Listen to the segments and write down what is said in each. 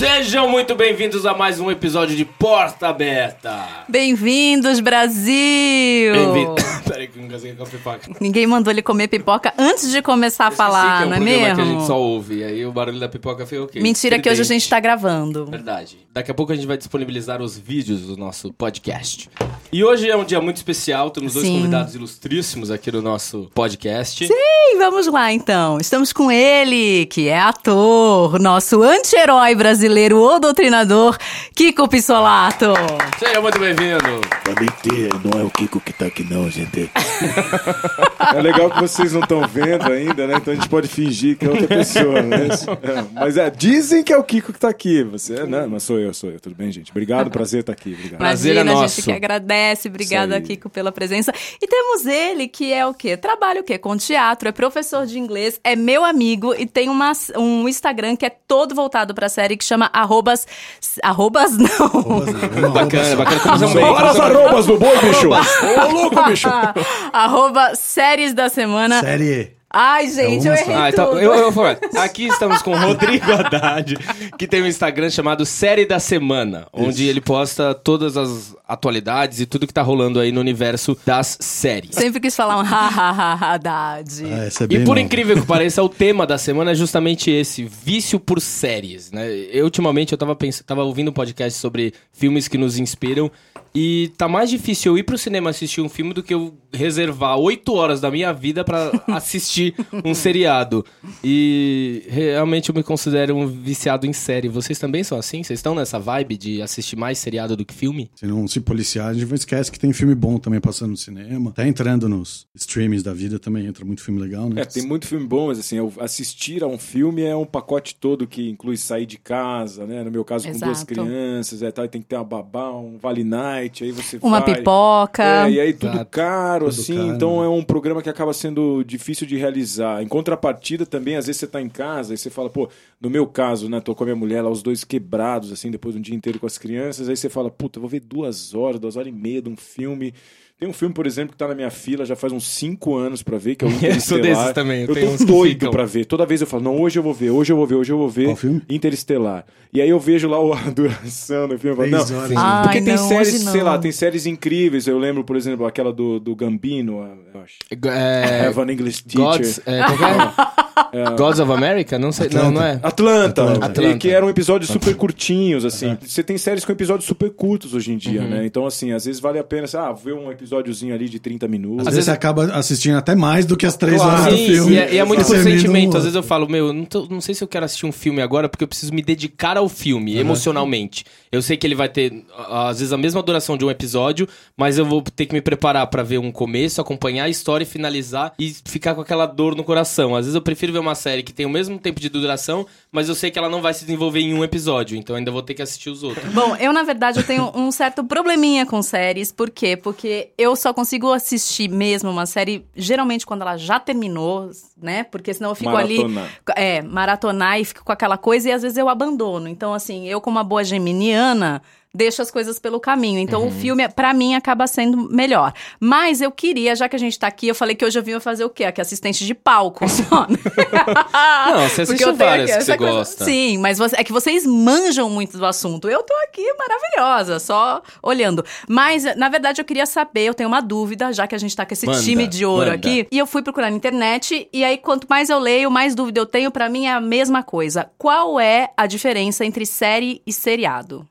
Sejam muito bem-vindos a mais um episódio de Porta Aberta. Bem-vindos, Brasil! Bem-vindo. Peraí que eu engasguei com a pipoca. Ninguém mandou ele comer pipoca antes de começar a falar, é não é mesmo? que a gente só ouve, e aí o barulho da pipoca foi ok. Mentira que hoje a gente tá gravando. Verdade. Daqui a pouco a gente vai disponibilizar os vídeos do nosso podcast. E hoje é um dia muito especial, temos dois Sim. convidados ilustríssimos aqui no nosso podcast. E vamos lá então. Estamos com ele, que é ator, nosso anti-herói brasileiro, o doutrinador, Kiko Pissolato. Seja muito bem-vindo. Pra mentir, não é o Kiko que tá aqui não, gente. É legal que vocês não estão vendo ainda, né? Então a gente pode fingir que é outra pessoa, né? É, mas é, dizem que é o Kiko que tá aqui. Você, não, mas sou eu, sou eu. Tudo bem, gente? Obrigado, prazer estar aqui. Obrigado. Prazer Imagina, é a nosso. gente que agradece. Obrigada. Kiko, pela presença. E temos ele, que é o quê? Trabalha o quê? Com teatro, é professor de inglês, é meu amigo e tem uma, um Instagram que é todo voltado pra série que chama arrobas... Arrobas não. Bacana, bacana. Começamos bem. Bora as arrobas do boi, bicho! Ô, louco, bicho! Arroba séries da semana. Série. Ai, gente, eu errei. Ah, então, eu, eu falar. Aqui estamos com o Rodrigo Haddad, que tem um Instagram chamado Série da Semana, onde ele posta todas as atualidades e tudo que tá rolando aí no universo das séries. Sempre quis falar um ha ha ha Haddad. Ah, é E por nova. incrível que pareça, o tema da semana é justamente esse, vício por séries, né? Eu, ultimamente eu tava, pens... tava ouvindo um podcast sobre filmes que nos inspiram e tá mais difícil eu ir pro cinema assistir um filme do que eu reservar oito horas da minha vida pra assistir um seriado. E realmente eu me considero um viciado em série. Vocês também são assim? Vocês estão nessa vibe de assistir mais seriado do que filme? Se não se policiar, a gente esquece que tem filme bom também passando no cinema. Tá entrando nos streams da vida também, entra muito filme legal, né? É, tem muito filme bom, mas assim, eu- assistir a um filme é um pacote todo que inclui sair de casa, né? No meu caso, com duas crianças, é, tal, e tem que ter uma babá, um vale night, aí você Uma vai. pipoca. É, e aí tudo Exato. caro, Tudo assim, caro, então é um programa que acaba sendo difícil de realizar. Em contrapartida, também, às vezes você tá em casa e você fala, pô, no meu caso, né, tô com a minha mulher lá, os dois quebrados, assim, depois de um dia inteiro com as crianças, aí você fala, puta, eu vou ver duas horas, duas horas e meia de um filme. Tem um filme, por exemplo, que tá na minha fila já faz uns cinco anos pra ver, que é o Eu sou Interestelar. desses também, eu Eu tenho tô doido pra ver. Toda vez eu falo, não, hoje eu vou ver, hoje eu vou ver, hoje eu vou ver. Qual filme? Interestelar. E aí eu vejo lá o- a duração do filme. Eu falo, não, horas. Ai, porque tem não, séries, sei lá, tem séries incríveis. Eu lembro, por exemplo, aquela do, do Gambino, eu acho. É, Have an English Teacher. Gods, é, é? Gods of America? Não sei, não, não é. Atlanta, Atlanta. E que eram episódios super curtinhos, assim. Você tem séries com episódios super curtos hoje em dia, Uhum. né? Então, assim, às vezes vale a pena, ah, ver um episódiozinho ali de 30 minutos. Às vezes você acaba assistindo até mais do que as três Claro. horas do Sim, filme. e é, e é muito por sentimento. Às vezes eu falo, meu, não, tô- não sei se eu quero assistir um filme agora porque eu preciso me dedicar ao filme, emocionalmente. Eu sei que ele vai ter, às vezes, a mesma duração de um episódio, mas eu vou ter que me preparar pra ver um começo, acompanhar a história e finalizar e ficar com aquela dor no coração. Às vezes eu prefiro ver uma série que tem o mesmo tempo de duração, mas eu sei que ela não vai se desenvolver em um episódio, então ainda vou ter que assistir os outros. Bom, eu, na verdade, eu tenho um certo probleminha com séries. Por quê? Porque eu só consigo assistir mesmo uma série, geralmente, quando ela já terminou, né? Porque senão eu fico Maratonar. ali. É, maratonar e fico com aquela coisa e às vezes eu abandono. Então, assim, eu, como uma boa geminiana. Deixo as coisas pelo caminho. Então, o filme, pra mim, acaba sendo melhor. Mas eu queria, já que a gente tá aqui, eu falei que hoje eu vim fazer o quê? Aqui, assistente de palco só. né? Não, você assistiu várias que você coisa- gosta. Sim, mas você- é que vocês manjam muito do assunto. Eu tô aqui maravilhosa, só olhando. Mas, na verdade, eu queria saber, eu tenho uma dúvida, já que a gente tá com esse Manda, time de ouro manda. aqui. E eu fui procurar na internet, e aí, quanto mais eu leio, mais dúvida eu tenho. Pra mim é a mesma coisa. Qual é a diferença entre série e seriado?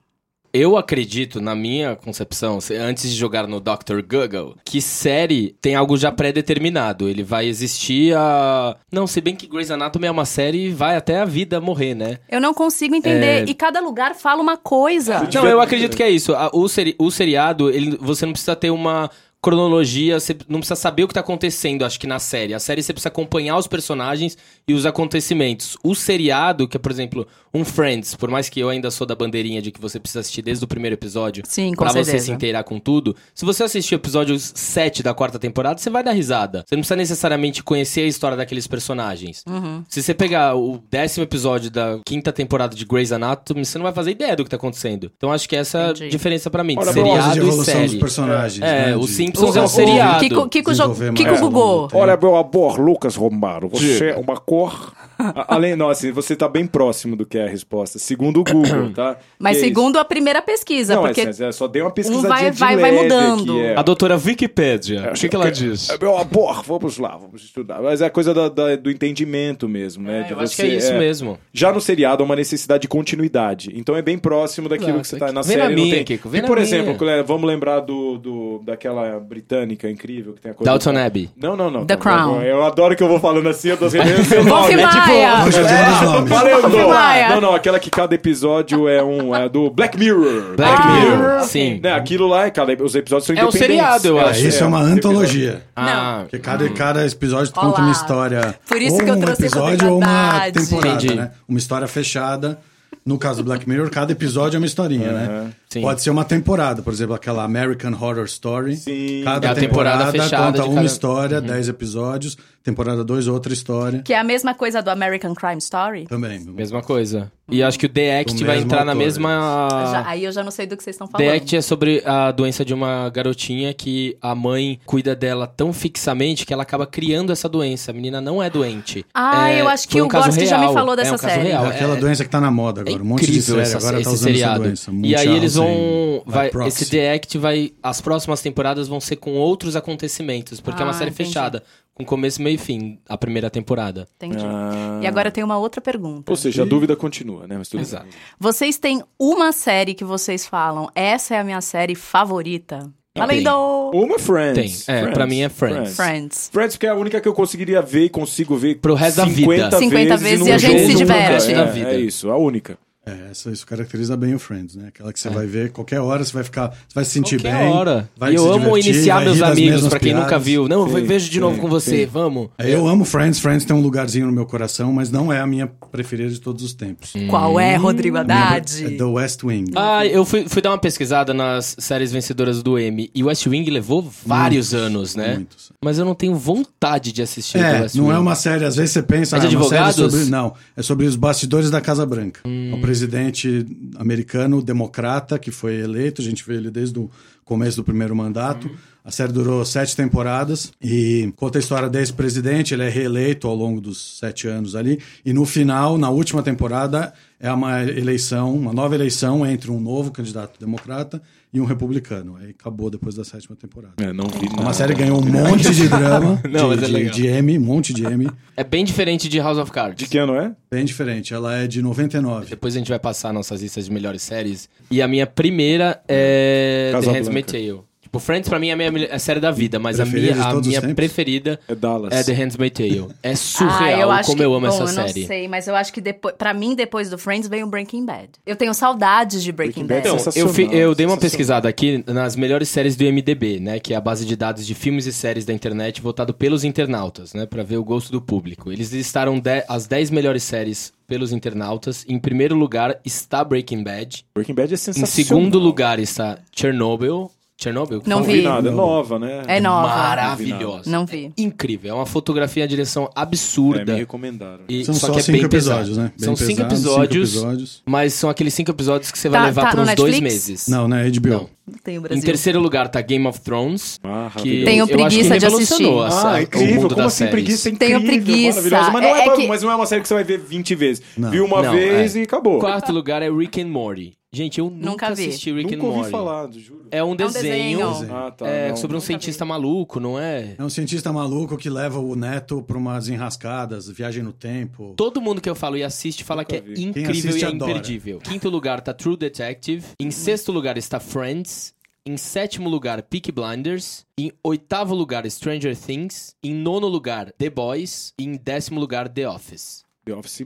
Eu acredito, na minha concepção, antes de jogar no Dr. Google, que série tem algo já pré-determinado. Ele vai existir a. Não, se bem que Grey's Anatomy é uma série e vai até a vida morrer, né? Eu não consigo entender. É. E cada lugar fala uma coisa. Não, eu acredito que é isso. O, seri- o seriado, ele, você não precisa ter uma cronologia, você não precisa saber o que tá acontecendo, acho que na série. A série você precisa acompanhar os personagens e os acontecimentos. O seriado, que é, por exemplo, um Friends, por mais que eu ainda sou da bandeirinha de que você precisa assistir desde o primeiro episódio Sim, com pra você certeza. se inteirar com tudo, se você assistir o episódio 7 da quarta temporada, você vai dar risada. Você não precisa necessariamente conhecer a história daqueles personagens. Uhum. Se você pegar o décimo episódio da quinta temporada de Grey's Anatomy, você não vai fazer ideia do que tá acontecendo. Então acho que essa é a diferença pra mim. Olha, Gosta de seriado e evolução dos série. personagens. É, né? o de- Simpsons é um O- seriado. Kiko, Kiko, Kiko do Olha, meu amor, Lucas Romaro, você é uma cor. A- Além, não, assim, você tá bem próximo do que é a resposta. Segundo o Google, tá? Mas Que é segundo a primeira pesquisa. Não, porque é, é, só dei uma pesquisadinha vai- de vai- vai leve mudando. aqui, é. A doutora Wikipédia, o que, que ela diz? É, Meu amor, vamos lá, vamos estudar. Mas é coisa da- da- do entendimento mesmo, né? de Eu acho que você- é isso mesmo. Já no seriado há uma necessidade de continuidade. Então é bem próximo daquilo Exato. que você tá na Vem série. na não minha, tem... Kiko, vem e, por minha. exemplo, Clé, vamos lembrar do, do, daquela britânica incrível que tem a coisa. Downton Abbey. Não, não, não. The Tá, Crown. Eu adoro que eu vou falando assim, eu tô revelando seu nome. É tipo- é. Valendo! Não, não, aquela que cada episódio é um. É do Black Mirror. Black Ah, Mirror, sim. Né, aquilo lá, é cada, os episódios são É um independentes. seriado, eu acho. É, isso é uma antologia. Ah, Porque cada, cada episódio Olha conta uma história. Por isso ou que eu um trouxe episódio ou uma temporada, Entendi. né? Uma história fechada. No caso do Black Mirror, cada episódio é uma historinha, né? Sim. Pode ser uma temporada, por exemplo, aquela American Horror Story. Sim. Cada É a temporada temporada, fechada conta uma cada- história, 10 episódios. Temporada 2, outra história. que é a mesma coisa do American Crime Story. Também. mesma coisa. E acho que o The Act Do vai entrar na autor, mesma... Já- aí eu já não sei do que vocês estão falando. The Act é sobre a doença de uma garotinha que a mãe cuida dela tão fixamente que ela acaba criando essa doença. A menina não é doente. Ah, É, eu acho que um o Gorski já me falou É dessa um caso série. real. É aquela É- doença que tá na moda agora. É um monte de série essa- agora tá usando seriado. essa doença. E aí eles vão. Vai, esse The Act vai. As próximas temporadas vão ser com outros acontecimentos, porque é uma Ah, série entendi. fechada. Com começo, meio e fim, a primeira temporada. Entendi. Ah. E agora eu tenho uma outra pergunta. Ou seja, a dúvida continua, né? Mas tudo Exato. bem. Vocês têm uma série que vocês falam, essa é a minha série favorita? Além Tem. do Uma Friends. Tem. É, Friends. pra mim é Friends. Friends. Friends, porque é a única que eu conseguiria ver e consigo ver Pro resto da vida. 50 vezes num e a gente se diverte. É, é isso, a única. É, essa, isso caracteriza bem o Friends, né? Aquela que você vai ver qualquer hora, você vai ficar, você vai se sentir Qualquer bem. hora. Vai e eu se amo divertir, iniciar meus amigos, pra quem nunca viu. Não, eu Sim, vejo de novo sim, com você, sim. vamos. É, Eu amo Friends, Friends tem um lugarzinho no meu coração, mas não é a minha preferida de todos os tempos. Qual é, Rodrigo minha Haddad? é The West Wing. Ah, eu fui, fui dar uma pesquisada nas séries vencedoras do Emmy. E West Wing levou vários anos, né? Muitos. Mas eu não tenho vontade de assistir É, West não Wing. é uma série, às vezes você pensa, É de ah, uma série advogados? sobre, não, é sobre os bastidores da Casa Branca. Hum. Presidente americano, democrata, que foi eleito, a gente vê ele desde o começo do primeiro mandato. Hum. A série durou sete temporadas e conta a história desse presidente, ele é reeleito ao longo dos sete anos ali. E no final, na última temporada, é uma eleição, uma nova eleição entre um novo candidato democrata e um republicano. Aí acabou depois da sétima temporada. É, não vi nada. uma série que ganhou um monte de drama, Não, de, mas é de- legal. de Emmy, um monte de Emmy. É bem diferente de House of Cards. De que ano é? Bem diferente. Ela é de 99. Depois a gente vai passar nossas listas de melhores séries. E a minha primeira é The Casablanca. Handmaid's Tale. Tipo, Friends pra mim é a minha mil- a série da vida, mas a minha, a minha preferida É Dallas. é The Handmaid's Tale. É Ah, surreal como que, eu amo bom, essa eu série. não sei, mas eu acho que depois, pra mim, depois do Friends, veio Breaking Bad. Eu tenho saudades de Breaking, Breaking Bad Bad. é Então, eu, fi- eu dei uma pesquisada aqui nas melhores séries do MDB, né? Que é a base de dados de filmes e séries da internet votado pelos internautas, né? Pra ver o gosto do público. Eles listaram de- as 10 melhores séries pelos internautas. Em primeiro lugar está Breaking Bad. Breaking Bad é Em sensacional. segundo lugar está Chernobyl. Chernobyl? Não Não vi. vi nada, é nova, né? É nova. Maravilhosa. Não vi. Incrível. É uma fotografia e a direção É, absurda. me recomendaram. E- São só, só, que é cinco bem episódios, pesado. né? Bem São cinco pesados, episódios, episódios. mas são aqueles cinco episódios que você Tá- vai levar tá por uns dois Netflix? meses. Não, não é HBO. Não. Não tem o Em Brasil. terceiro lugar tá Game of Thrones. Ah, que Tenho eu acho que preguiça de assistir. a- Ah, incrível. Como assim séries. preguiça? Incrível, Tenho preguiça. maravilhosa. Mas não é, É- é pra- que- mas não é uma série que você vai ver 20 vezes. Não. Viu uma Não, vez é. e acabou. Quarto lugar é Rick and Morty. Gente, eu nunca, Nunca vi. assisti Rick Nunca and ouvi Morty. falar, juro. É um desenho, desenho. Ah, tá. é, não. sobre um Nunca cientista maluco, não é? É um cientista maluco que leva o neto pra umas enrascadas, viagem no tempo. Todo mundo que eu falo e assiste fala que é vi. Quem incrível assiste e é adora. imperdível. Quinto lugar tá True Detective. Em sexto lugar está Friends. Em sétimo lugar, Peaky Blinders. Em oitavo lugar, Stranger Things. Em nono lugar, The Boys. E em décimo lugar, The Office. The Office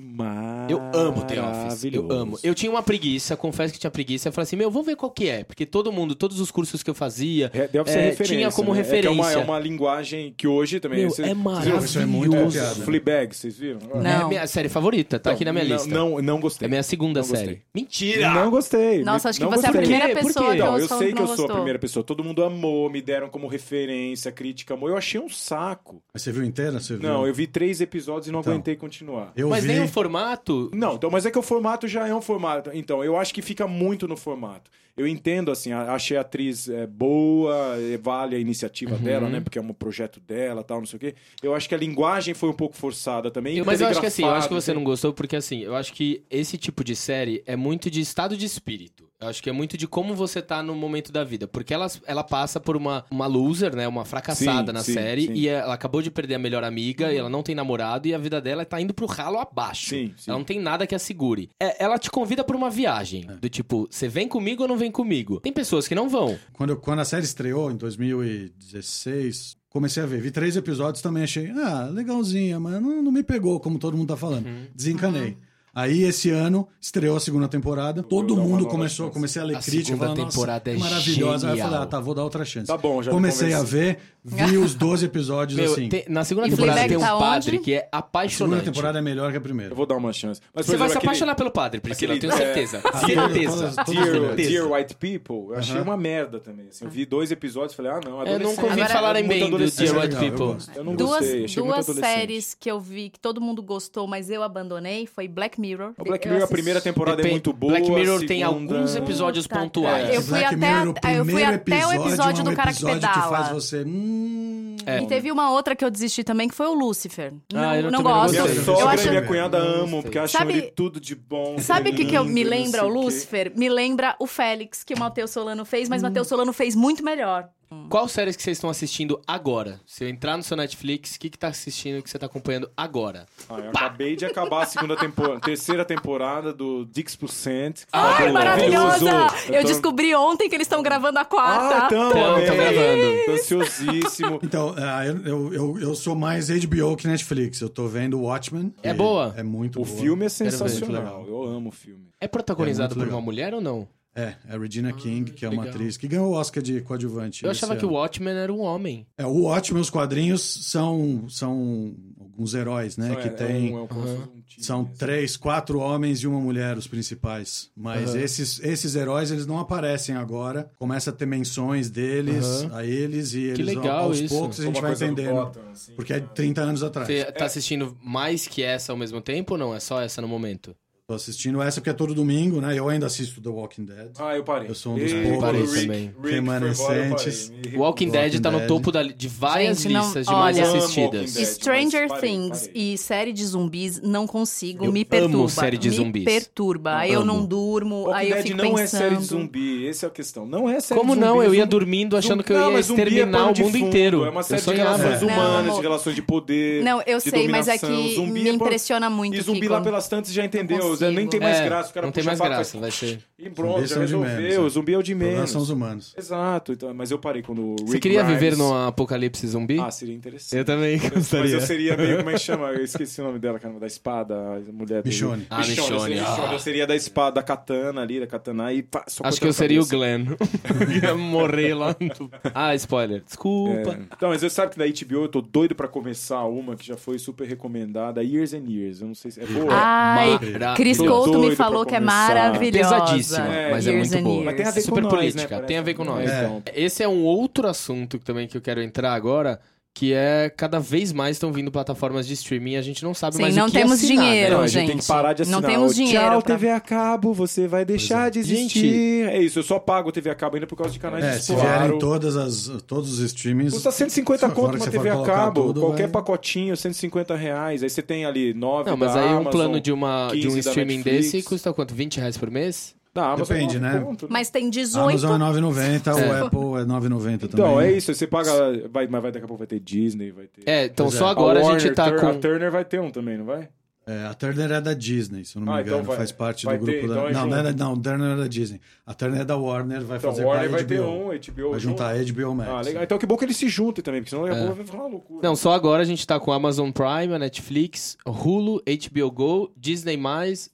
Eu amo The Office. Eu amo. Eu tinha uma preguiça, confesso que tinha preguiça. Eu falei assim, meu, vou ver qual que é. Porque todo mundo, todos os cursos que eu fazia, É, The Office é, é, referência. tinha como né? É que referência. É, uma, é uma linguagem que hoje também... Meu, você- é vocês viram? maravilhoso. Isso é muito? Fleabag, vocês viram? Não. É a minha série favorita, tá Então, aqui na minha não- lista. Não, não gostei. É a minha segunda Não série. gostei. Mentira! Não gostei. Nossa, acho que Não você é a gostei. primeira Por pessoa que Não, eu sei que que eu não sou a gostou. primeira pessoa. Todo mundo amou, me deram como referência, crítica amou. Eu achei um saco. Mas você viu inteira? Você viu? Não, eu vi três episódios e não Então. aguentei continuar. Eu Mas vi. nem o formato. Não, então, mas é que o formato já é um formato. Então, eu acho que fica muito no formato. Eu entendo, assim, achei a atriz é, boa, vale a iniciativa Uhum. dela, né? Porque é um projeto dela tal, não sei o quê. Eu acho que a linguagem foi um pouco forçada também. Eu- mas eu acho que assim, eu acho que você telegrafado, não gostou porque assim, eu acho que esse tipo de série é muito de estado de espírito. Eu acho que é muito de como você tá no momento da vida. Porque ela, ela passa por uma, uma loser, né? Uma fracassada Sim, na sim, série. sim. E ela acabou de perder a melhor amiga, e ela não tem namorado, e a vida dela tá indo pro ralo abaixo. Sim. Ela não tem nada que a segure. É, ela te convida pra uma viagem. Do tipo, você vem comigo ou não vem comigo? Tem pessoas que não vão. Quando, quando a série estreou, em 2016, comecei a ver. Vi três episódios também, achei, ah, legalzinha, mas não, não me pegou, como todo mundo tá falando. Uhum. Desencanei. Aí, esse ano, estreou a segunda temporada. Todo mundo começou, chance. comecei a ler A crítica. segunda falando, "Nossa, temporada é maravilhosa. Aí eu falei, genial. ah, tá, vou dar outra chance. Tá bom, já me Comecei a ver, vi os 12 episódios Meu, assim. tem- na segunda E temporada tem um tá padre onde? que é A segunda apaixonante. temporada é melhor que a primeira. Eu vou dar uma chance. Mas, Você vai se aquele- apaixonar pelo padre, Priscila, eu tenho certeza. é, certeza. todas- todas Dear. Dear White People, eu achei uma merda também. assim. eu vi dois episódios e falei, ah, não, Eu adolescente. nunca ouvi Agora- falarem bem do. Dear White eu People. Eu não Duas, gostei, achei duas séries que eu vi que todo mundo gostou, mas eu abandonei foi Black Mirror. O Black Eu Mirror, a primeira temporada é muito boa. Black Mirror tem alguns episódios pontuais. Eu fui até, o eu fui primeiro até o episódio é do cara que pedala. que faz você... Hum, É. E teve uma outra que eu desisti também, que foi o Lucifer. Não, Ah, eu não não gosto. Minha sogra eu e acho... minha cunhada amam, porque acham Sabe- ele tudo de bom. Sabe o que, que eu me lembra o quê. Lucifer? Me lembra o Félix, que o Matheus Solano fez, mas Matheus Solano fez muito melhor. Qual séries que vocês estão assistindo agora? Se eu entrar no seu Netflix, o que que tá assistindo que você tá acompanhando agora? Ah, eu acabei de acabar a segunda temporada, terceira temporada do Dix Percent. Ai, maravilhosa! Eu tô- descobri ontem que eles estão gravando a quarta. Ah, então, Tão, amei. tão gravando. Tô ansiosíssimo. Então, ah, eu, eu, eu, eu sou mais HBO que Netflix. Eu tô vendo Watchmen. É boa? É muito O boa. filme é sensacional. Eu amo o filme. É protagonizado É por muito uma legal. mulher ou não? É, é a Regina King, que é uma legal. atriz que ganhou o Oscar de coadjuvante. Eu achava que o ano. Watchmen era um homem. É, o Watchmen, os quadrinhos são, são alguns heróis, né? Então, que é- tem... é um- é um- São três, quatro homens e uma mulher os principais. Mas esses, esses heróis, eles não aparecem agora. Começa a ter menções deles, a eles, e eles legal aos isso. poucos a gente vai entendendo. Gotham, assim, porque é de 30 anos atrás. Você tá assistindo mais que essa ao mesmo tempo ou não? É só essa no momento? Tô assistindo essa porque é todo domingo, né? Eu ainda assisto The Walking Dead. Ah, eu parei. Eu sou um dos poucos parei Rick- também. Rick Remanescentes. eu. Me Walking Dead Walking tá no Dead. topo da, de várias Gente, não- listas de mais olha- Amo assistidas. Walking Dead. Stranger parei, Things parei. e série de zumbis não consigo, Eu me amo perturba. série de me zumbis. perturba. Aí eu amo. não durmo, Walking aí eu Dead fico não pensando. é série de zumbi, essa é a questão. Não é série Como de não? zumbi. Eu ia Zumbi- dormindo achando que eu Não, ia zumbi é exterminar pano o mundo fundo, inteiro. É uma Eu série de relações Não, humanas, de relações de poder. Não, eu sei, mas é que Zumbi me é impressiona muito, E zumbi lá pelas tantas já entendeu. Não já nem tem mais É, graça. O cara não tem mais graça, vai ser. E pronto, já resolveu. o é. zumbi é o de menos. são os humanos. Exato. Então, mas eu parei quando o Rick Você queria Grimes- viver num apocalipse zumbi? Ah, seria interessante. eu também Mas gostaria. eu seria meio, como é que chama? Eu esqueci o nome dela, caramba, da espada, a mulher do... Michonne. Ah, Michonne, eu seria ah. Eu seria da espada, da katana ali, da katana e pá, só Acho que eu seria o. Glenn. ia morrer lá. no- Ah, spoiler. Desculpa. É. Então, mas você sabe que da HBO eu tô doido pra começar uma que já foi super recomendada, Years and Years. Eu não sei se é boa. Ai, Mara- Cris Tô Couto me falou que é maravilhosa. Pesadíssima, É, mas é muito boa. Years. Mas tem a ver Super com nós, política, né? Tem a ver com nós. É, então. Esse é um outro assunto também que eu quero entrar agora, que é cada vez mais estão vindo plataformas de streaming e a gente não sabe Sim, mais não o que temos assinar, dinheiro, né? Não, a gente gente. tem que parar de Não assinar. temos O dinheiro Tchau, pra- TV a cabo, você vai deixar de Gente- existir. É isso, eu só pago TV a cabo ainda por causa de canais É, de se claro. vierem todas as, todos os streamings. Custa 150 Fora conto uma TV a cabo, tudo, qualquer vai- pacotinho, 150 reais. Aí você tem ali 9 Não, mas da aí um Amazon, plano de, uma, de um 15 da streaming desse custa quanto? 20 reais por mês? Da Amazon Depende, é né? conto, Mas tem A 18. Amazon é 9,90, É. o Apple é 9,90 também. Então, é isso, você paga. Vai, mas vai, daqui a pouco vai ter Disney, vai ter. É, então Pois só é. agora a, Warner, gente tá Tur- com... A Turner vai ter um também, não vai? É, a Turner é da Disney, se eu não me Ah, engano, então vai- faz parte do ter, grupo então da. é não, não, junto. é, não, Turner é da Disney. A Turner é da Warner, vai Então, fazer Warner a vai ter HBO. um, HBO Vai juntar a HBO Max. Ah, legal. Então que bom que eles se juntem também, porque senão daqui a pouco vai ficar uma loucura. Não, só agora a gente tá com a Amazon Prime, a Netflix, Hulu, HBO Go, Disney+,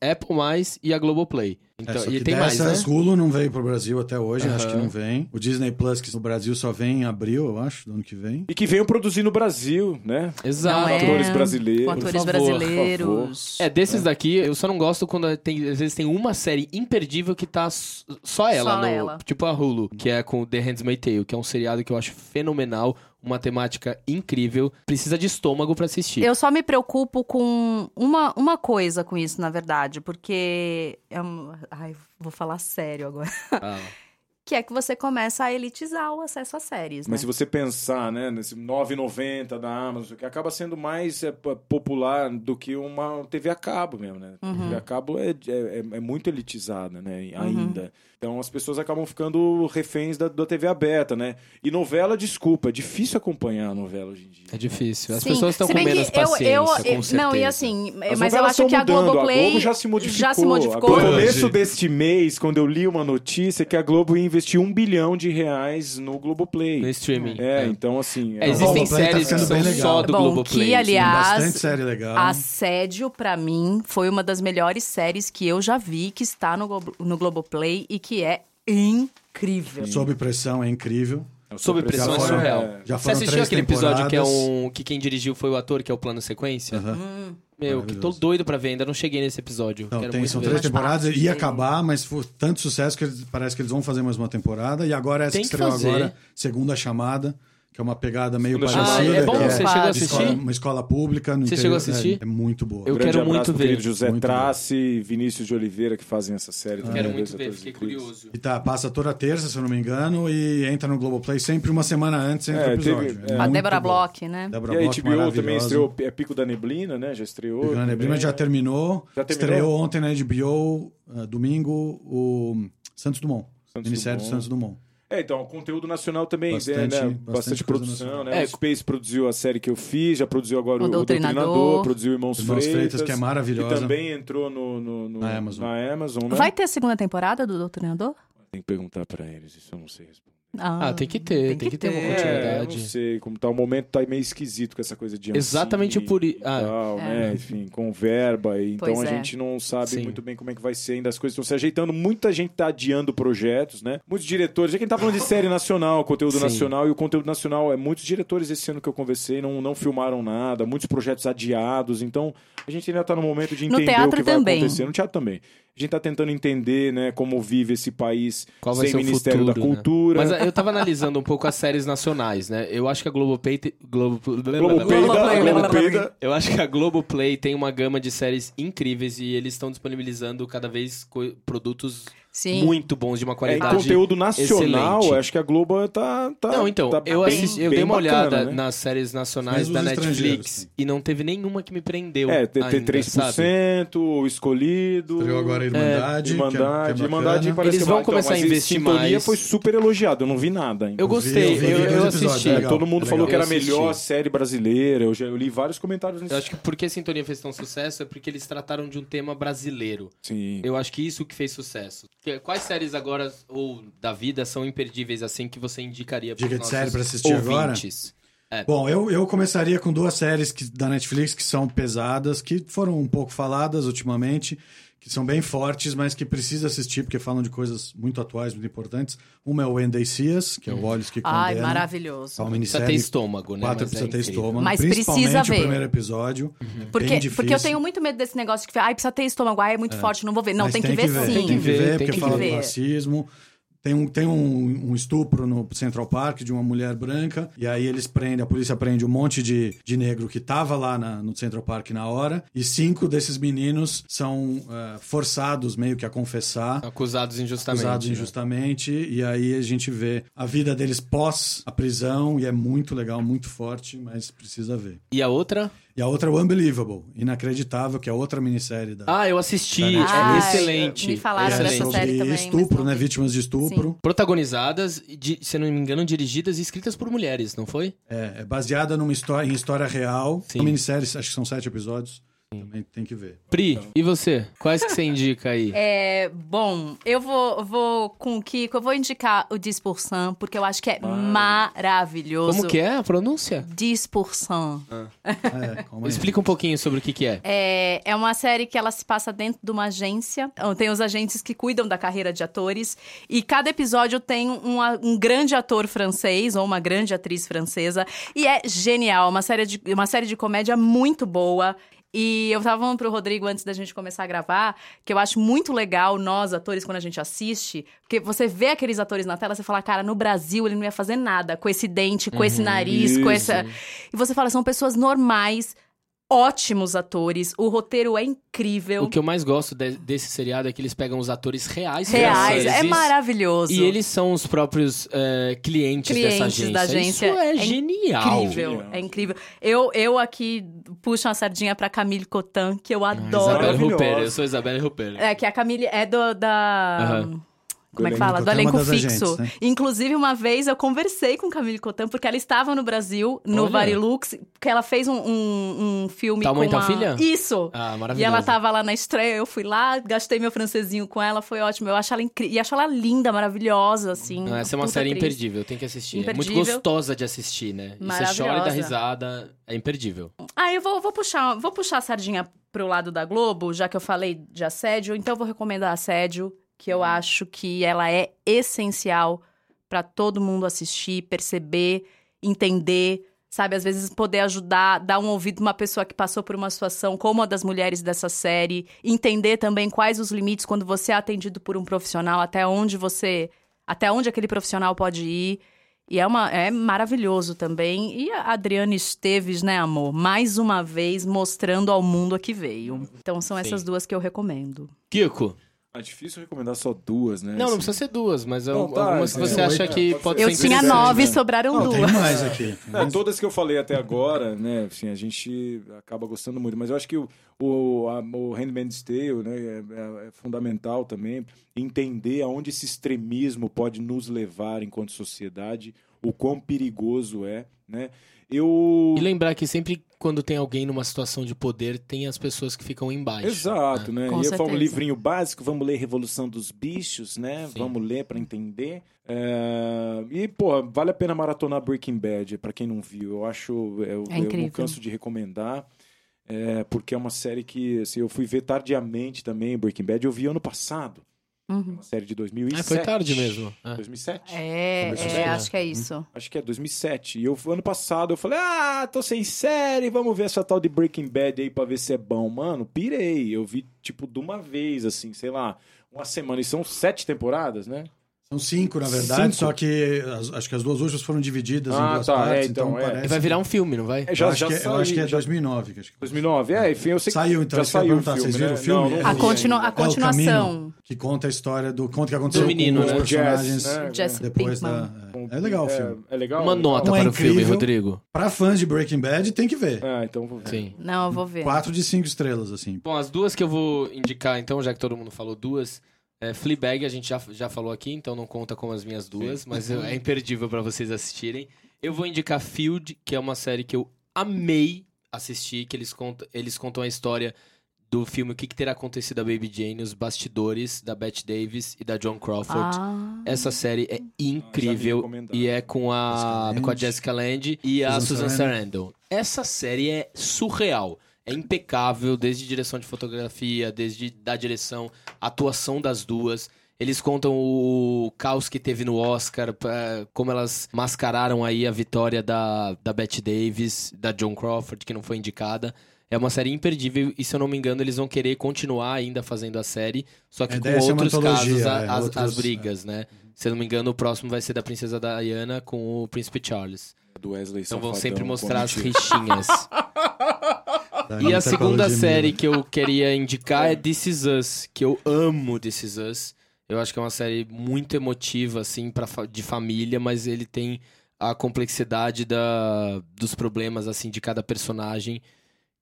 Apple+, e a Globoplay. É, Então, só e que tem mais, né? dessas, Hulu não veio pro Brasil até hoje, acho que não vem. O Disney Plus, que no Brasil só vem em abril, eu acho, do ano que vem. E que venham produzir no Brasil, né? Exato. Não é, atores brasileiros, Com por atores favor, por brasileiros. É, desses daqui, eu só não gosto quando tem, às vezes tem uma série imperdível que tá só ela, Só no, ela. tipo a Hulu, que é com The Handmaid's Tale, que é um seriado que eu acho fenomenal, uma temática incrível, precisa de estômago pra assistir. Eu só me preocupo com uma, uma coisa com isso, na verdade, porque. É um... Ai, vou falar sério agora. Ah, Que é que você começa a elitizar o acesso às séries. Mas né? se você pensar, né, nesse 9,90 da Amazon, que acaba sendo mais é, popular do que uma TV a cabo mesmo, né? Uhum. TV a cabo é, é, é muito elitizada, né? Ainda. Então as pessoas acabam ficando reféns da, da TV aberta, né? E novela, desculpa, é difícil acompanhar a novela hoje em dia. é difícil. As Sim, pessoas estão com menos eu- paciência, eu- com eu- certeza. Não, e assim, As mas eu acho que a mudando, Globoplay A Globo já se modificou. já se modificou. No começo deste mês, quando eu li uma notícia que a Globo ia investir um bilhão de reais no Globoplay. No streaming. É, então assim... É, é existem Globoplay tá séries que são bem só legal. do Bom, Globoplay. que, aliás, Bastante série legal. Assédio, pra mim, foi uma das melhores séries que eu já vi, que está no, Globo, no Globoplay e que é incrível. Sob pressão é incrível. Sob pressão é surreal. já Você assistiu aquele episódio que é temporadas. um. que quem dirigiu foi o ator, que é o plano sequência? Aham. Meu, que tô doido pra ver, ainda não cheguei nesse episódio. Não, Quero tem, muito são ver. três temporadas, ia acabar, mas foi tanto sucesso que eles- parece que eles vão fazer mais uma temporada. E agora essa Tem que que estreou fazer. agora, segunda chamada, que é uma pegada meio Segunda parecida. Ah, é bom? que Você chegou a assistir? escola- uma escola pública. No Você interior, chegou a assistir? É, é muito boa. Eu Grande quero muito ver. querido José Muito Trace e Vinícius de Oliveira que fazem essa série. também, Quero dois muito ver, fiquei curioso. E tá, passa toda terça, se eu não me engano, e entra no Globoplay sempre uma semana antes entra É, o episódio. teve- É é. A Débora. Bloch, né? Débora E a HBO também estreou é Pico da Neblina, né? Já estreou. Pico da Neblina já terminou. Já terminou? Estreou ontem na HBO, ah, domingo, o Santos Dumont. Santos minissérie do. Santos Dumont. É, então, conteúdo nacional também, Bastante- né, né? bastante bastante, produção, né? É, o Space produziu a série que eu fiz, já produziu agora O o, Doutrinador. Doutrinador, produziu Irmãos, Irmãos Freitas, Freitas, que é maravilhosa. Que também entrou no, no- no- Na Amazon. na Amazon, né? Vai ter a segunda temporada do Doutrinador? Tem que perguntar pra eles, isso eu não sei responder. Ah, tem que ter, tem, que ter, uma É, continuidade. não sei, como tá o momento tá meio esquisito com essa coisa de Exatamente por i- e ah. tal, É. né? Enfim, com verba, e então Pois a é. gente não sabe Sim. muito bem como é que vai ser ainda, as coisas estão se ajeitando, muita gente tá adiando projetos, né? Muitos diretores, já que a gente tá falando de série nacional, conteúdo Sim. nacional, e o conteúdo nacional, é muitos diretores esse ano que eu conversei não, não filmaram nada, muitos projetos adiados, então a gente ainda tá no momento de entender o que vai também. acontecer. No teatro também. A gente tá tentando entender, né, como vive esse país Qual vai sem ser Ministério futuro, da né? Cultura. Mas eu tava analisando um pouco as séries nacionais, né? Eu acho que a Globoplay... Te... Globo... Globopeida. Eu acho que a Globoplay tem uma gama de séries incríveis e eles estão disponibilizando cada vez co- produtos Sim. muito bons, de uma É, qualidade conteúdo nacional, excelente. acho que a Globo tá. tá Não, então, tá eu, bem- assisti, eu bem dei uma bacana, olhada né? nas séries nacionais Mesmo da Netflix e não teve nenhuma que me prendeu. É, T- ainda, sabe? T3%, o Escolhido. Estreou agora a Irmandade. que é- Irmandade. que é Irmandade bacana. parece Eles que vão vai- então, começar a mas esse investir Sintonia mais. foi super elogiado, eu não vi nada ainda. Eu gostei, eu eu, vi eu assisti. é legal. Todo mundo é falou legal. que era a melhor série brasileira. Eu, já, eu li vários comentários nisso. Eu acho que porque a Sintonia fez tão sucesso é porque eles trataram de um tema brasileiro. Sim. Eu acho que isso que fez sucesso. Quais séries agora, ou da vida, são imperdíveis assim que você indicaria para Dica de série pra assistir agora? ouvintes? Bom, eu, eu começaria com duas séries que- da Netflix que são pesadas, que foram um pouco faladas ultimamente, que são bem fortes, mas que precisa assistir, porque falam de coisas muito atuais, muito importantes. Uma é o Us, que é o Olhos que Ai, Condenam. maravilhoso. É uma Precisa ter estômago, né? Quatro Mas é precisa ter incrível. estômago. Mas principalmente precisa o ver. primeiro episódio. É bem Porque, porque eu tenho muito medo desse negócio de que ai, precisa ter estômago, ai, é muito forte, não vou ver. Não, Mas tem, que ver, sim. Tem que ver, ver, porque tem que fala ver. do racismo. Tem, um, tem um, um estupro no Central Park de uma mulher branca, e aí eles prendem, a polícia prende um monte de, de negro que tava lá na- no Central Park na hora, e cinco desses meninos são eh, forçados meio que a confessar. Acusados injustamente. Acusados né? injustamente, e aí a gente vê a vida deles pós a prisão, e é muito legal, muito forte, mas precisa ver. E a outra? E a outra é o Unbelievable, Inacreditável, que é outra minissérie da. Ah, eu assisti. Da Ai, excelente. me falaram É, excelente. dessa sobre série também, estupro, né? Vítimas de estupro. Protagonizadas, e de, se não me engano, dirigidas e escritas por mulheres, não foi? É, é baseada numa história, em história real. Sim. Uma minissérie, acho que são sete episódios. Também tem que ver. Pri, e você? Quais que você indica aí? É, bom, eu vou, vou com o Kiko, eu vou indicar o 10%, porque eu acho que é maravilhoso. Como que é a pronúncia? 10%. É, calma aí. Explica um pouquinho sobre o que que é. É, é uma série que ela se passa dentro de uma agência. Então, Tem os agentes que cuidam da carreira de atores. E cada episódio tem um, um grande ator francês ou uma grande atriz francesa. E é genial. Uma série de, uma série de comédia muito boa. E eu tava falando pro Rodrigo antes da gente começar a gravar, que eu acho muito legal nós, atores, quando a gente assiste, porque você vê aqueles atores na tela, você fala, cara, no Brasil ele não ia fazer nada com esse dente, com esse nariz, com isso. essa. E você fala, são pessoas normais, ótimos atores, o roteiro é incrível. O que eu mais gosto de- desse seriado é que eles pegam os atores reais Reais, é maravilhoso. E eles são os próprios é, clientes, dessa Clientes agência. da agência. Isso é, É genial. incrível, Genial. é incrível. Eu, eu aqui puxo uma sardinha pra Camille Cotin, que eu adoro. Isabelle Maravilhosa. Rupert, eu sou Isabelle Rupert. É, que a Camille é do, da... Aham. Como é que fala? Do elenco, elenco é das fixo. agentes, né? Inclusive, uma vez eu conversei com Camille Cotin, porque ela estava no Brasil, no Olha. Varilux, que ela fez um, um, um filme Tal com Mãe, uma... Filha? Isso! Ah, E maravilhoso. ela tava lá na estreia, eu fui lá, gastei meu francesinho com ela, foi ótimo. Eu acho ela incrível. E acho ela linda, maravilhosa, assim. Não, essa é uma série atriz. imperdível, tem que assistir. É muito Imperdível. gostosa de assistir, né? E você Maravilhosa. chora e dá risada, é imperdível. Ah, eu vou, vou puxar, vou puxar a sardinha pro lado da Globo, já que eu falei de assédio, então eu vou recomendar Assédio, que eu acho que ela é essencial pra todo mundo assistir, perceber, entender, sabe, às vezes poder ajudar, dar um ouvido a uma pessoa que passou por uma situação como a das mulheres dessa série, entender também quais os limites quando você é atendido por um profissional, até onde você, até onde aquele profissional pode ir. E é, uma, é maravilhoso também. E a Adriana Esteves, né, amor? Mais uma vez mostrando ao mundo a que veio. Então são Sim. essas duas que eu recomendo. Kiko? É difícil recomendar só duas, né? Não, não Assim. precisa ser duas, mas Não, al- tá, algumas que é, você é, acha é, que pode pode ser Eu tinha nove, né? sobraram Não, tem duas. mais aqui. Não, todas que eu falei até agora, né, assim, a gente acaba gostando muito, mas eu acho que o, o, a, o Handmaid's Tale, né, é, é- é fundamental também entender aonde esse extremismo pode nos levar enquanto sociedade, o quão perigoso é, né, eu... E lembrar que sempre quando tem alguém numa situação de poder, tem as pessoas que ficam embaixo. Exato, né? Com e eu falo um certeza. livrinho básico, vamos ler Revolução dos Bichos, né? Sim. Vamos ler pra entender. É, E, pô, vale a pena maratonar Breaking Bad, pra quem não viu. Eu acho, eu, É eu não canso de recomendar, é, porque é uma série que, assim, eu fui ver tardiamente também, Breaking Bad, eu vi ano passado. Uhum. Uma série de 2007. Ah, foi tarde mesmo. Ah. 2007? É, Começou é, a estudar. acho que é isso. Acho que é 2007. E eu, ano passado eu falei, ah, tô sem série, vamos ver essa tal de Breaking Bad aí pra ver se é bom. Mano, pirei. Eu vi, tipo, de uma vez, assim, sei lá, uma semana. E são sete temporadas, né? São cinco, na verdade, Cinco? só que as- acho que as duas últimas foram divididas em Ah, duas tá, partes, é, então, então, é. parece... E vai virar um filme, não vai? É, Eu já, acho, já que, eu saiu, acho que é já- 2009. Que acho que... 2009, é, enfim, eu sei que Saiu, então, já eu saiu o perguntar, filme, vocês viram né? o filme? Não, não É A, continu- a É o continuação. Caminho, que conta a história do... Conta o que aconteceu Do menino, com os né? personagens Jazz, né? Jesse depois Pinkman. da... É legal o filme. É, é legal? Uma nota Não é para o filme. Rodrigo. Pra fãs de Breaking Bad, tem que ver. Ah, então vou ver. Sim. Não, eu vou ver. Quatro de cinco estrelas, assim. Bom, as duas que eu vou indicar, então, já que todo mundo falou duas. É, Fleabag a gente já, já falou aqui, então não conta como as minhas duas, mas eu- é imperdível pra vocês assistirem. Eu vou indicar Field, que é uma série que eu amei assistir, que eles contam, eles contam a história do filme O que, que terá acontecido a Baby Jane, os bastidores da Bette Davis e da John Crawford. Ah, Essa série é Ah, incrível recomendado. e é com a, Jessica com a. Jessica Lange e a Susan Susan Sarandon. Sarandon. Essa série é surreal. É impecável, desde direção de fotografia, desde da direção, atuação das duas. Eles contam o caos que teve no Oscar, como elas mascararam aí a vitória da, da Bette Davis, da John Crawford, que não foi indicada. É uma série imperdível e, se eu não me engano, eles vão querer continuar ainda fazendo a série, só que com é uma outros casos, a- é, as, outros- as brigas, né? Se eu não me engano, o próximo vai ser da Princesa Diana com o Príncipe Charles. Do Wesley Então vão sempre com mostrar as rixinhas. Da E a Anitta segunda série que eu queria indicar é This Is Us, que eu amo This Is Us. Eu acho que é uma série muito emotiva, assim, pra, de família, mas ele tem a complexidade da, dos problemas, assim, de cada personagem,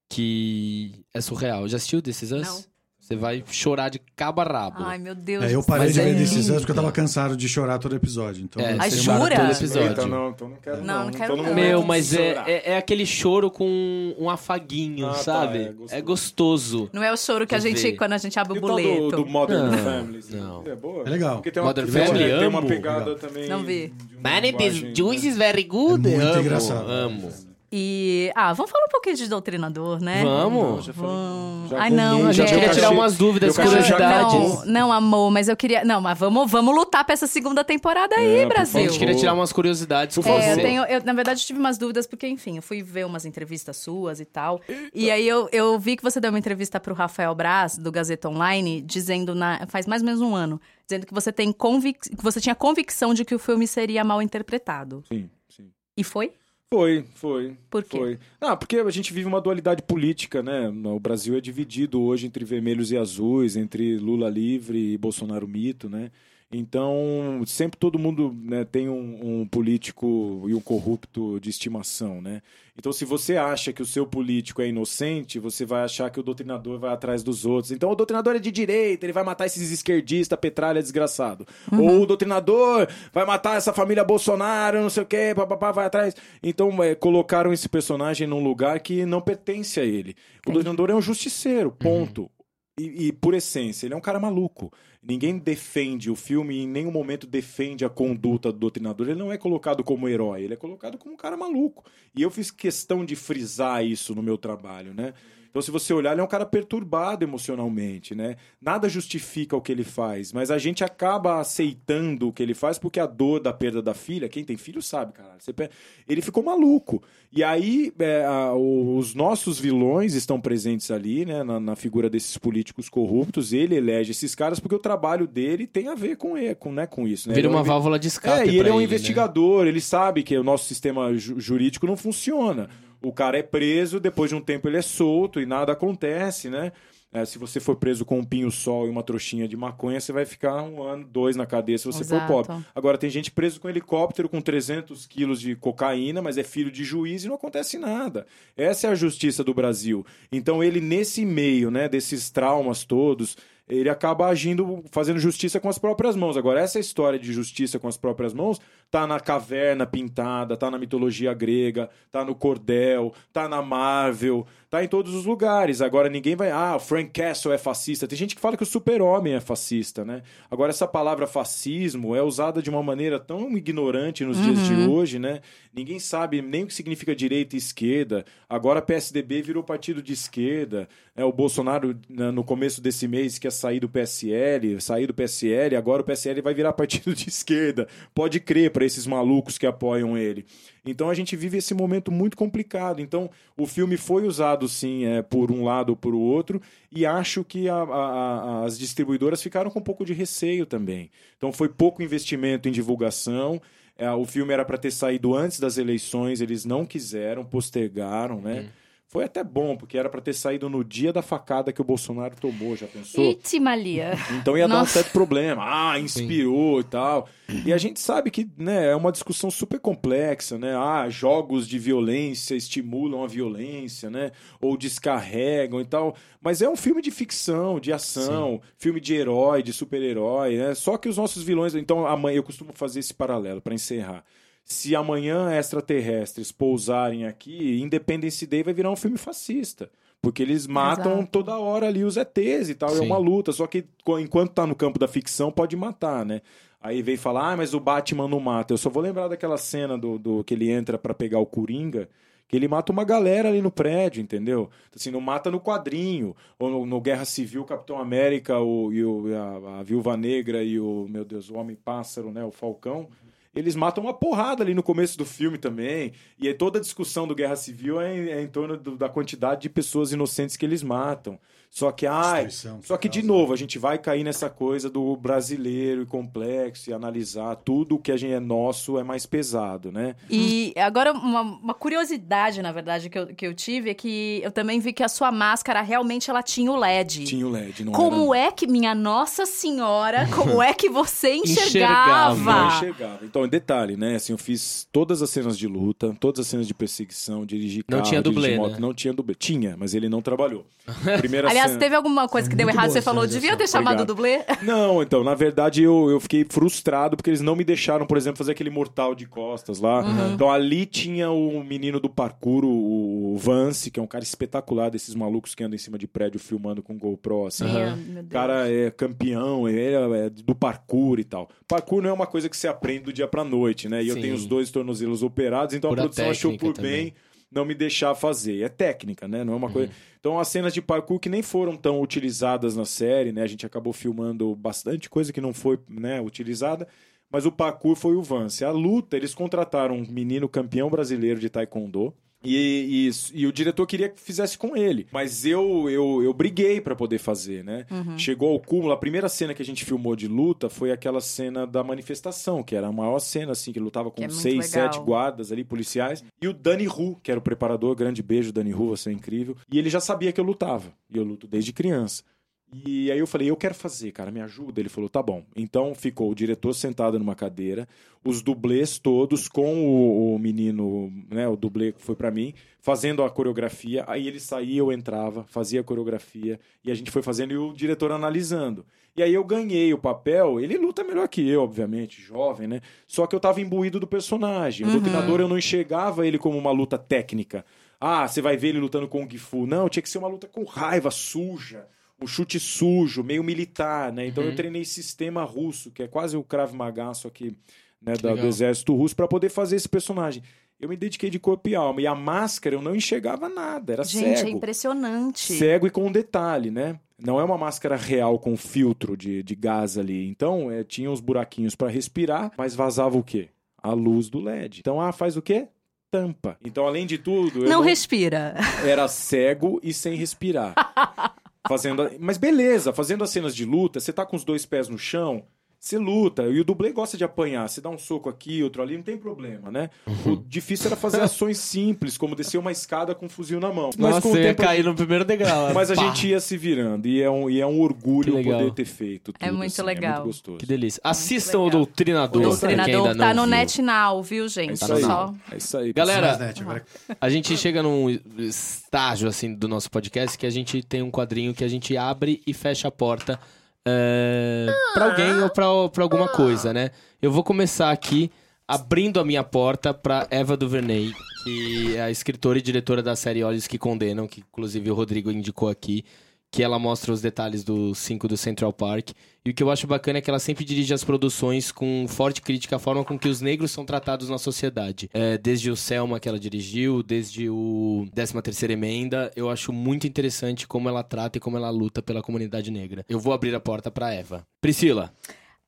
que é surreal. Já assistiu This Is Us? Não. Você vai chorar de cabo a rabo. Ai, meu Deus. É, eu parei de é ver Is Us porque eu tava cansado de chorar todo episódio. Então, É, Ai, jura? Todo episódio. Eita, não, então não quero Não, não. não quero Então não. Meu, mas é, é, é aquele choro com um afaguinho, Ah, tá, sabe? é gostoso. é gostoso. Não é o choro que a gente, ver. quando a gente abre o boleto. do, do Modern Não, Family? não. É boa? É legal. Porque tem uma, Modern uma- Family, tem uma amo. pegada Legal. também. Não vi. uma My name is Juice is very good. É muito amo, engraçado. Amo. E. Ah, vamos falar um pouquinho de doutrinador, né? Vamos. Vamos. Já Ai, comi, não, A gente já queria tirar umas dúvidas, curiosidades. Não, não, amor, mas eu queria. Não, mas vamos, vamos lutar pra essa segunda temporada aí, É, por A Brasil. gente queria tirar umas curiosidades com Por É, você. eu tenho, eu, na verdade, eu tive umas dúvidas, porque, enfim, eu fui ver umas entrevistas suas e tal. E aí eu, eu vi que você deu uma entrevista pro Rafael Braz, do Gazeta Online, dizendo, na, faz mais ou menos um ano, dizendo que você, tem convic, que você tinha convicção de que o filme seria mal interpretado. Sim, sim. E foi? Foi, foi. Por quê? Foi. Ah, porque a gente vive uma dualidade política, né? O Brasil é dividido hoje entre vermelhos e azuis, entre Lula livre e Bolsonaro mito, né? Então, sempre todo mundo né, tem um, um político e um corrupto de estimação, né? Então, se você acha que o seu político é inocente, você vai achar que o doutrinador vai atrás dos outros. Então, o doutrinador é de direita, ele vai matar esses esquerdistas, petralha desgraçado. Ou o doutrinador vai matar essa família Bolsonaro, não sei o quê, papapá, vai atrás. Então, é, colocaram esse personagem num lugar que não pertence a ele. O doutrinador é um justiceiro, ponto. E, e, por essência, ele é um cara maluco. Ninguém defende o filme em nenhum momento defende a conduta do doutrinador. Ele não é colocado como herói, ele é colocado como um cara maluco. E eu fiz questão de frisar isso no meu trabalho, né? Então, se você olhar, ele é um cara perturbado emocionalmente, né? Nada justifica o que ele faz, mas a gente acaba aceitando o que ele faz porque a dor da perda da filha, quem tem filho sabe, pe- Ele ficou maluco. E aí, é, a- os nossos vilões estão presentes ali, né? Na, na figura desses políticos corruptos. Ele elege esses caras porque o trabalho dele tem a ver com, ele, com, né, com isso. Né? Vira Ele é um uma válvula de escape. é, e ele é um né? investigador, ele sabe que o nosso sistema ju- jurídico não funciona. O cara é preso, depois de um tempo ele é solto e nada acontece, né? É, se você for preso com um pinho-sol e uma trouxinha de maconha, você vai ficar um ano, dois na cadeia se você Exato. for pobre. Agora, tem gente preso com helicóptero com 300 quilos de cocaína, mas é filho de juiz e não acontece nada. Essa é a justiça do Brasil. Então, ele, nesse meio, né, desses traumas todos, ele acaba agindo, fazendo justiça com as próprias mãos. Agora, essa história de justiça com as próprias mãos tá na caverna pintada, tá na mitologia grega, tá no cordel, tá na Marvel, tá em todos os lugares. Agora, ninguém vai. Ah, o Frank Castle é fascista. Tem gente que fala que o super-homem é fascista, né? Agora, essa palavra fascismo é usada de uma maneira tão ignorante nos dias de hoje, né? Ninguém sabe nem o que significa direita e esquerda. Agora, PSDB virou partido de esquerda. É, o Bolsonaro, né, no começo desse mês, quer sair do PSL, sair do PSL, agora o PSL vai virar partido de esquerda. Pode crer para esses malucos que apoiam ele. Então a gente vive esse momento muito complicado. Então o filme foi usado sim é, por um lado ou por outro e acho que a- a- as distribuidoras ficaram com um pouco de receio também. Então foi pouco investimento em divulgação. É, o filme era para ter saído antes das eleições, eles não quiseram, postergaram, né? Foi até bom, porque era para ter saído no dia da facada que o Bolsonaro tomou, já pensou? Itimalia. Então ia dar um Nossa. certo problema. Ah, inspirou e tal. E a gente sabe que né, é uma discussão super complexa, né? Ah, jogos de violência estimulam a violência, né? Ou descarregam e tal. Mas é um filme de ficção, de ação, filme de herói, de super-herói, né? Só que os nossos vilões. Então, amanhã eu costumo fazer esse paralelo para encerrar. Se amanhã extraterrestres pousarem aqui, Independence Day vai virar um filme fascista. Porque eles matam Exato. toda hora ali os ETs e tal. É Sim. uma luta. Só que enquanto tá no campo da ficção, pode matar, né? Aí vem falar, ah, mas o Batman não mata. Eu só vou lembrar daquela cena do, do que ele entra pra pegar o Coringa, que ele mata uma galera ali no prédio, entendeu? Assim, não mata no quadrinho. Ou no, no Guerra Civil, Capitão América o, e o, a, a Viúva Negra e o, meu Deus, o Homem-Pássaro, né? O Falcão. Eles matam uma porrada ali no começo do filme também. E aí toda a discussão do Guerra Civil é em, é em torno do- da quantidade de pessoas inocentes que eles matam. Só que, ai, só que de causa- novo, a gente vai cair nessa coisa do brasileiro e complexo e analisar tudo que a gente é nosso é mais pesado, né? E agora, uma, uma curiosidade, na verdade, que eu, que eu tive é que eu também vi que a sua máscara realmente ela tinha o LED. Tinha o LED, não Como era... é que, minha Nossa Senhora, como é que você Enxergava. enxergava? Não enxergava. Então, em detalhe, né? Assim, eu fiz todas as cenas de luta, todas as cenas de perseguição, dirigi Não carro, tinha dirigi dublê, moto. né? Não tinha dublê. Tinha, mas ele não trabalhou. Primeira Aliás, cena. teve alguma coisa que deu muito errado, você falou, devia ter chamado o dublê? Não, então, na verdade eu, eu fiquei frustrado porque eles não me deixaram, por exemplo, fazer aquele mortal de costas lá. Uhum. Então ali tinha o menino do parkour, o, Vance, que é um cara espetacular desses malucos que andam em cima de prédio filmando com GoPro, assim. Deus. O cara é campeão, ele é do parkour e tal. Parkour não é uma coisa que você aprende do dia pra noite, né? E eu Sim. tenho os dois tornozelos operados, então Pura a produção achou por também. bem não me deixar fazer. É técnica, né? Não é Uhum. uma coisa. Então as cenas de parkour que nem foram tão utilizadas na série, né? A gente acabou filmando bastante coisa que não foi, né, utilizada. Mas o parkour foi o Vance. A luta, eles contrataram um menino campeão brasileiro de taekwondo. E, e, e o diretor queria que fizesse com ele. Mas eu eu, eu briguei pra poder fazer, né? Uhum. Chegou ao cúmulo. A primeira cena que a gente filmou de luta foi aquela cena da manifestação, que era a maior cena, assim, que lutava com Que é seis, sete guardas ali, policiais. E o Dani Ru, que era o preparador, grande beijo, Dani Ru, você é incrível. E ele já sabia que eu lutava. E eu luto desde criança. E aí eu falei, eu quero fazer, cara, me ajuda. Ele falou, tá bom. Então ficou o diretor sentado numa cadeira, os dublês todos com o, o menino, né, o dublê que foi pra mim, fazendo a coreografia. Aí ele saía, eu entrava, fazia a coreografia e a gente foi fazendo e o diretor analisando. E aí eu ganhei o papel. Ele luta melhor que eu, obviamente, jovem, né? Só que eu tava imbuído do personagem. O doutrinador eu não enxergava ele como uma luta técnica. Ah, você vai ver ele lutando com o Gifu. Não, tinha que ser uma luta com raiva, suja um chute sujo, meio militar, né? Então eu treinei sistema russo, que é quase o Krav Maga, só que né, da- do exército russo, para poder fazer esse personagem. Eu me dediquei de corpo e alma. E a máscara eu não enxergava nada, era Gente, é cego. impressionante. Cego e com detalhe, né? Não é uma máscara real com filtro de, de gás ali. Então, é, tinha uns buraquinhos para respirar, mas vazava o quê? A luz do LED. Então, ah, faz o quê? Tampa. Então, além de tudo, eu Não respira. era cego e sem respirar. Fazendo, mas beleza, fazendo as cenas de luta, você tá com os dois pés no chão, você luta, e o dublê gosta de apanhar, você dá um soco aqui, outro ali, não tem problema, né? O difícil era fazer ações simples, como descer uma escada com um fuzil na mão. Mas Nossa, com o eu ia tempo cair no primeiro degrau. mas a Pá. gente ia se virando, e é um, e é um orgulho poder ter feito tudo. É muito assim, É legal. muito gostoso. Que delícia. Assistam o. Doutrinador. O Doutrinador tá no viu. NetNow, viu, É gente? isso aí. Só... É isso aí. Galera, net, agora. A gente chega num estágio assim do nosso podcast que a gente tem um quadrinho que a gente abre e fecha a porta é, pra alguém ou pra alguma coisa, né? Eu vou começar aqui abrindo a minha porta pra Eva DuVernay, que é a escritora e diretora da série Olhos que Condenam, que inclusive o Rodrigo indicou aqui, que ela mostra os detalhes do 5 do Central Park. E o que eu acho bacana é que ela sempre dirige as produções com forte crítica à forma com que os negros são tratados na sociedade. É, desde o Selma que ela dirigiu, desde o 13ª Emenda, eu acho muito interessante como ela trata e como ela luta pela comunidade negra. Eu vou abrir a porta pra Eva. Priscila,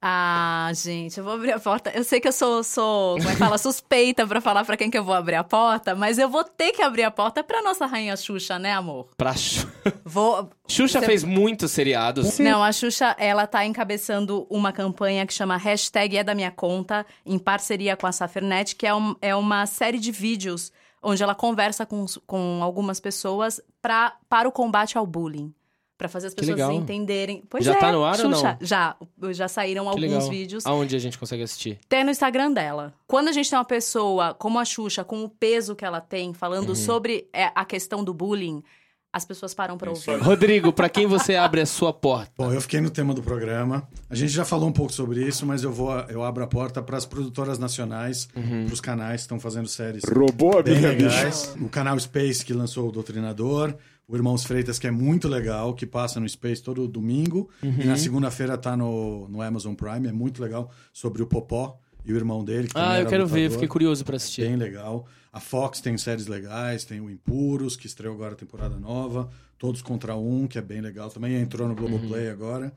Ah, gente, eu vou abrir a porta. Eu sei que eu sou, sou como é que fala, suspeita pra falar pra quem que eu vou abrir a porta, mas eu vou ter que abrir a porta pra nossa rainha Xuxa, né, amor? pra Xu- Vou. Xuxa Você- fez muitos seriados. Não, a Xuxa, ela tá encabeçando uma campanha que chama Hashtag é da minha conta, em parceria com a Safernet, que é, um- é uma série de vídeos onde ela conversa com, com algumas pessoas pra, para o combate ao bullying. Pra fazer as Que pessoas legal. entenderem. Pois Já é, tá no ar ou Xuxa, não? Já. Já saíram Que alguns legal. vídeos. Aonde a gente consegue assistir? Tem no Instagram dela. Quando a gente tem uma pessoa como a Xuxa, com o peso que ela tem, falando sobre é, a questão do bullying, as pessoas param pra Isso ouvir. Rodrigo, pra quem você abre a sua porta? Bom, eu fiquei no tema do programa. A gente já falou um pouco sobre isso, mas eu vou, eu abro a porta para as produtoras nacionais, para os canais que estão fazendo séries a bem bicha. legais. O canal Space que lançou o Doutrinador, o Irmãos Freitas que é muito legal, que passa no Space todo domingo e na segunda-feira tá no, no Amazon Prime, é muito legal sobre o Popó e o irmão dele. Ah, eu quero ver, lutador. fiquei curioso pra assistir. Bem legal. A Fox tem séries legais, tem o Impuros, que estreou agora a temporada nova. Todos contra um, que é bem legal. Também entrou no Globoplay agora.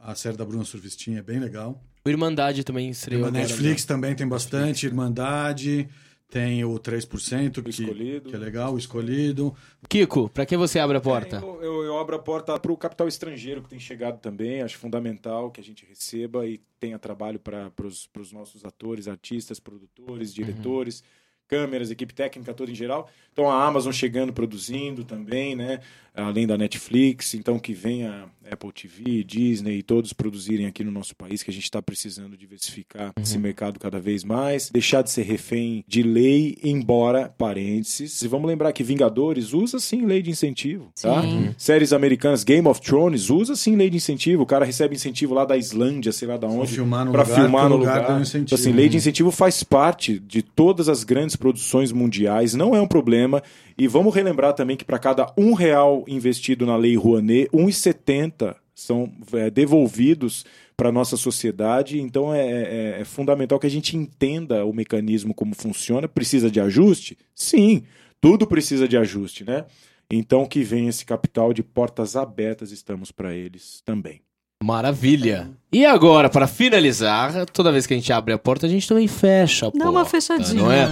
A série da Bruna Surfistinha é bem legal. O Irmandade também estreou agora. Netflix também tem bastante. Irmandade. Tem o 3%, que, Escolhido. que é legal, o escolhido. Kiko, pra quem você abre a porta? Eu, eu- eu abro a porta para o capital estrangeiro que tem chegado também. Acho fundamental que a gente receba e tenha trabalho para os nossos atores, artistas, produtores, diretores, câmeras, equipe técnica toda em geral. Então a Amazon chegando, produzindo também, né? Além da Netflix, então que venha Apple TV, Disney e todos produzirem aqui no nosso país, que a gente está precisando diversificar esse mercado cada vez mais, deixar de ser refém de lei, embora, parênteses, e vamos lembrar que Vingadores usa sim lei de incentivo, tá? Sim. Séries americanas, Game of Thrones usa sim lei de incentivo, o cara recebe incentivo lá da Islândia, sei lá da onde, filmar no pra lugar, filmar no lugar lugar. um incentivo. Então, assim, lei de incentivo faz parte de todas as grandes produções mundiais, não é um problema. E vamos relembrar também que para cada um real investido na Lei Rouanet, 1,70 são é, devolvidos para a nossa sociedade. Então é, é- é fundamental que a gente entenda o mecanismo como funciona. Precisa de ajuste? Sim, tudo precisa de ajuste, né? Então que venha esse capital de portas abertas, estamos para eles também. Maravilha. E agora, para finalizar, toda vez que a gente abre a porta, a gente também fecha a Dá porta. uma fechadinha. Não é?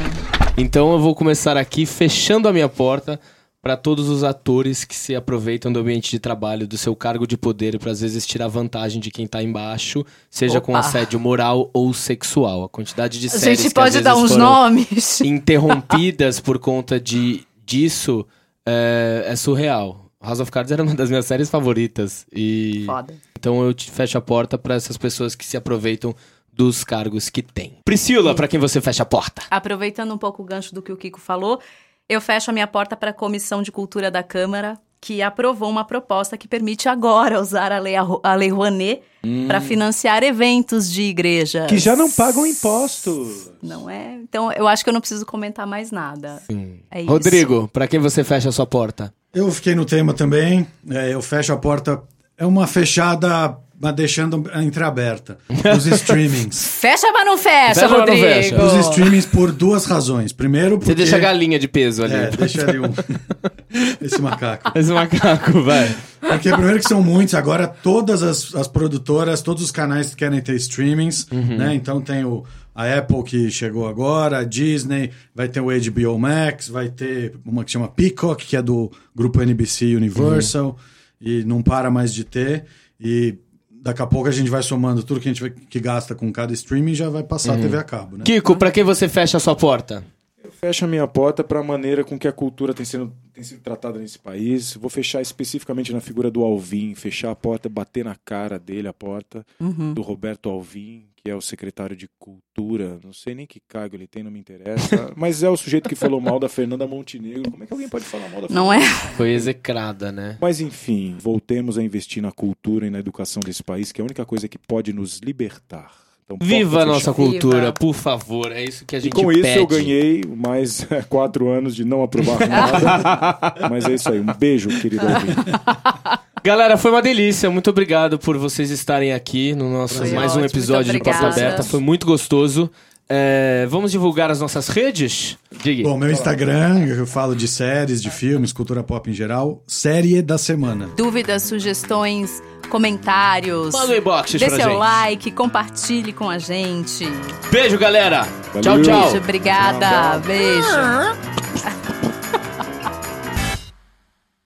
Então eu vou começar aqui fechando a minha porta para todos os atores que se aproveitam do ambiente de trabalho, do seu cargo de poder, para às vezes tirar vantagem de quem tá embaixo, seja com Opa. assédio moral ou sexual. A quantidade de A séries gente que às pode dar vezes uns foram nomes. interrompidas por conta de disso é, é surreal. House of Cards era uma das minhas séries favoritas e Foda. então eu te fecho a porta para essas pessoas que se aproveitam dos cargos que têm. Priscila, para quem você fecha a porta? Aproveitando um pouco o gancho do que o Kiko falou, eu fecho a minha porta para a Comissão de Cultura da Câmara, que aprovou uma proposta que permite agora usar a Lei, a lei Rouanet para financiar eventos de igrejas. Que já não pagam impostos. Não é? Então, eu acho que eu não preciso comentar mais nada. É isso. Rodrigo, para quem você fecha a sua porta? Eu fiquei no tema também. é, eu fecho a porta. É uma fechada, mas deixando entreaberta. Os streamings. Fecha, mas não fecha, Fecha, mas não Rodrigo. fecha. Os streamings por duas razões. Primeiro, porque... Você deixa a galinha de peso ali. É, deixa ali um... Esse macaco. Esse macaco, vai. Porque primeiro que são muitos, agora todas as, as produtoras, todos os canais querem ter streamings, né? Então tem o, a Apple que chegou agora, a Disney, vai ter o HBO Max, vai ter uma que chama Peacock, que é do grupo NBC Universal, e não para mais de ter. E daqui a pouco a gente vai somando tudo que a gente vai- que gasta com cada streaming já vai passar a TV a cabo, né? Kiko, para quem você fecha a sua porta? Eu fecho a minha porta para a maneira com que a cultura tem sido, tem sido tratada nesse país. Vou fechar especificamente na figura do Alvim, fechar a porta, bater na cara dele a porta, do Roberto Alvim, que é o secretário de Cultura. Não sei nem que cargo ele tem, não me interessa. mas é o sujeito que falou mal da Fernanda Montenegro. Como é que alguém pode falar mal da Não é? Foi execrada, né? Mas enfim, voltemos a investir na cultura e na educação desse país, que é a única coisa que pode nos libertar. Então, Viva a nossa cultura, Viva. por favor. É isso que a E gente com isso pede. eu ganhei mais quatro anos de não aprovar nada. Mas é isso aí. Um beijo, querido ouvinte. Galera, foi uma delícia. Muito obrigado por vocês estarem aqui no nosso Foi mais um ótimo, episódio de Porta. Aberta. Foi muito gostoso. É, vamos divulgar as nossas redes? Diga. Bom, meu Instagram, eu falo de séries, de filmes, cultura pop em geral, série da semana. Dúvidas, sugestões, comentários. Manda um inbox Dê pra seu gente. like, compartilhe com a gente. Beijo, galera. Valeu. Tchau, tchau. Beijo, obrigada. Beijo.